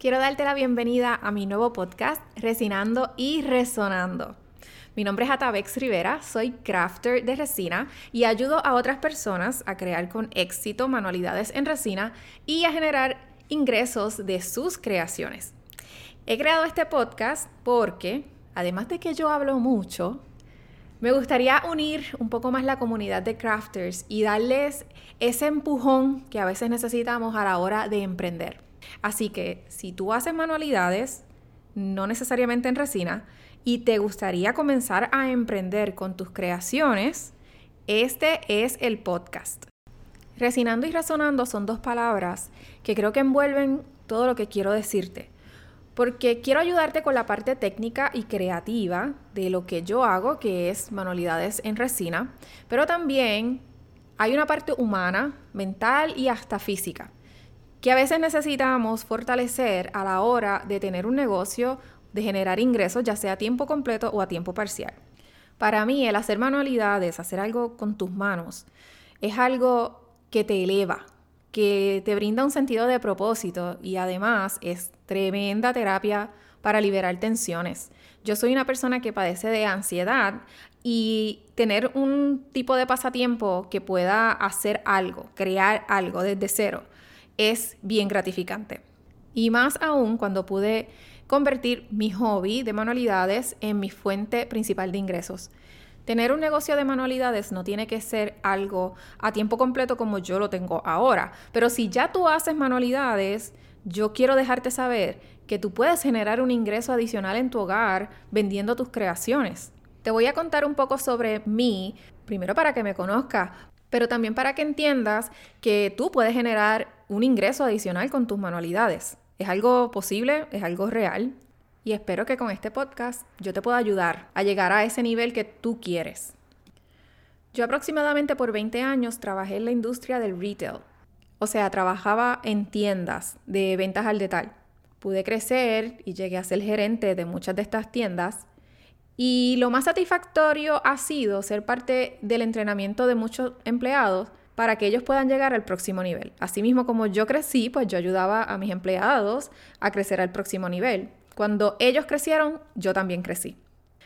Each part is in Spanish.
Quiero darte la bienvenida a mi nuevo podcast, Resinando y Resonando. Mi nombre es Atabex Rivera, soy crafter de resina y ayudo a otras personas a crear con éxito manualidades en resina y a generar ingresos de sus creaciones. He creado este podcast porque, además de que yo hablo mucho, me gustaría unir un poco más la comunidad de crafters y darles ese empujón que a veces necesitamos a la hora de emprender. Así que si tú haces manualidades, no necesariamente en resina, y te gustaría comenzar a emprender con tus creaciones, este es el podcast. Resinando y razonando son dos palabras que creo que envuelven todo lo que quiero decirte, porque quiero ayudarte con la parte técnica y creativa de lo que yo hago, que es manualidades en resina, pero también hay una parte humana, mental y hasta física que a veces necesitamos fortalecer a la hora de tener un negocio, de generar ingresos, ya sea a tiempo completo o a tiempo parcial. Para mí, el hacer manualidades, hacer algo con tus manos, es algo que te eleva, que te brinda un sentido de propósito y además es tremenda terapia para liberar tensiones. Yo soy una persona que padece de ansiedad y tener un tipo de pasatiempo que pueda hacer algo, crear algo desde cero, es bien gratificante. Y más aún cuando pude convertir mi hobby de manualidades en mi fuente principal de ingresos. Tener un negocio de manualidades no tiene que ser algo a tiempo completo como yo lo tengo ahora, pero si ya tú haces manualidades, yo quiero dejarte saber que tú puedes generar un ingreso adicional en tu hogar vendiendo tus creaciones. Te voy a contar un poco sobre mí, primero para que me conozcas, pero también para que entiendas que tú puedes generar un ingreso adicional con tus manualidades. Es algo posible, es algo real y espero que con este podcast yo te pueda ayudar a llegar a ese nivel que tú quieres. Yo aproximadamente por 20 años trabajé en la industria del retail, o sea, trabajaba en tiendas de ventas al detalle. Pude crecer y llegué a ser gerente de muchas de estas tiendas y lo más satisfactorio ha sido ser parte del entrenamiento de muchos empleados para que ellos puedan llegar al próximo nivel. Asimismo, como yo crecí, pues yo ayudaba a mis empleados a crecer al próximo nivel. Cuando ellos crecieron, yo también crecí.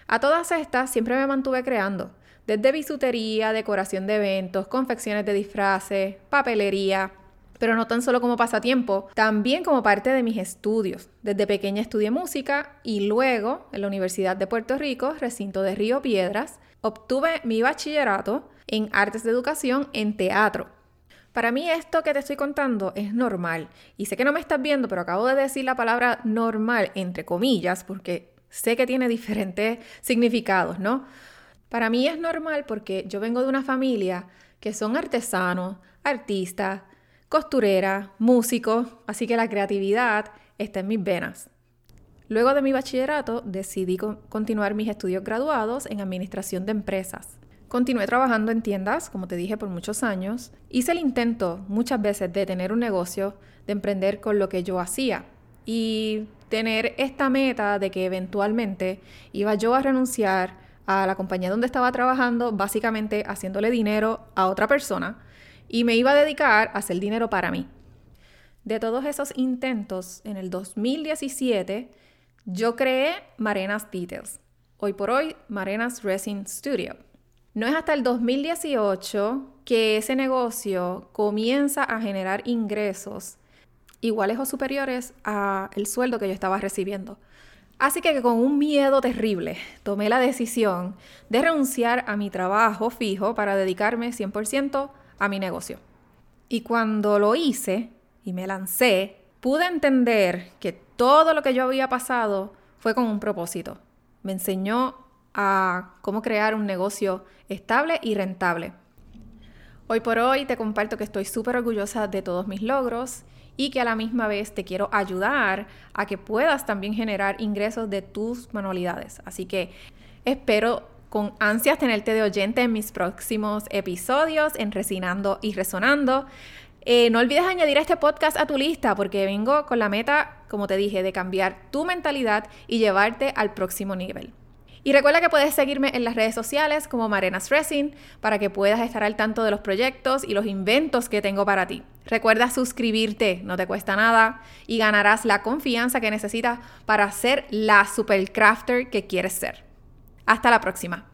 A todas estas siempre me mantuve creando, desde bisutería, decoración de eventos, confecciones de disfraces, papelería, pero no tan solo como pasatiempo, también como parte de mis estudios. Desde pequeña estudié música y luego en la Universidad de Puerto Rico, recinto de Río Piedras, obtuve mi bachillerato en artes de educación en teatro. Para mí esto que te estoy contando es normal. Y sé que no me estás viendo, pero acabo de decir la palabra normal entre comillas porque sé que tiene diferentes significados, ¿no? Para mí es normal porque yo vengo de una familia que son artesanos, artistas, costureras, músicos, así que la creatividad está en mis venas. Luego de mi bachillerato decidí continuar mis estudios graduados en administración de empresas. Continué trabajando en tiendas, como te dije, por muchos años. Hice el intento muchas veces de tener un negocio, de emprender con lo que yo hacía y tener esta meta de que eventualmente iba yo a renunciar a la compañía donde estaba trabajando, básicamente haciéndole dinero a otra persona y me iba a dedicar a hacer dinero para mí. De todos esos intentos, en el 2017, yo creé Marenas Details. Hoy por hoy, Marenas Resin Studio. No es hasta el 2018 que ese negocio comienza a generar ingresos iguales o superiores al sueldo que yo estaba recibiendo. Así que con un miedo terrible tomé la decisión de renunciar a mi trabajo fijo para dedicarme 100% a mi negocio. Y cuando lo hice y me lancé, pude entender que todo lo que yo había pasado fue con un propósito. Me enseñó a cómo crear un negocio estable y rentable. Hoy por hoy te comparto que estoy súper orgullosa de todos mis logros y que a la misma vez te quiero ayudar a que puedas también generar ingresos de tus manualidades. Así que espero con ansias tenerte de oyente en mis próximos episodios en Resinando y Resonando. Eh, no olvides añadir este podcast a tu lista porque vengo con la meta, como te dije, de cambiar tu mentalidad y llevarte al próximo nivel. Y recuerda que puedes seguirme en las redes sociales como Marenas Resin para que puedas estar al tanto de los proyectos y los inventos que tengo para ti. Recuerda suscribirte, no te cuesta nada y ganarás la confianza que necesitas para ser la supercrafter que quieres ser. Hasta la próxima.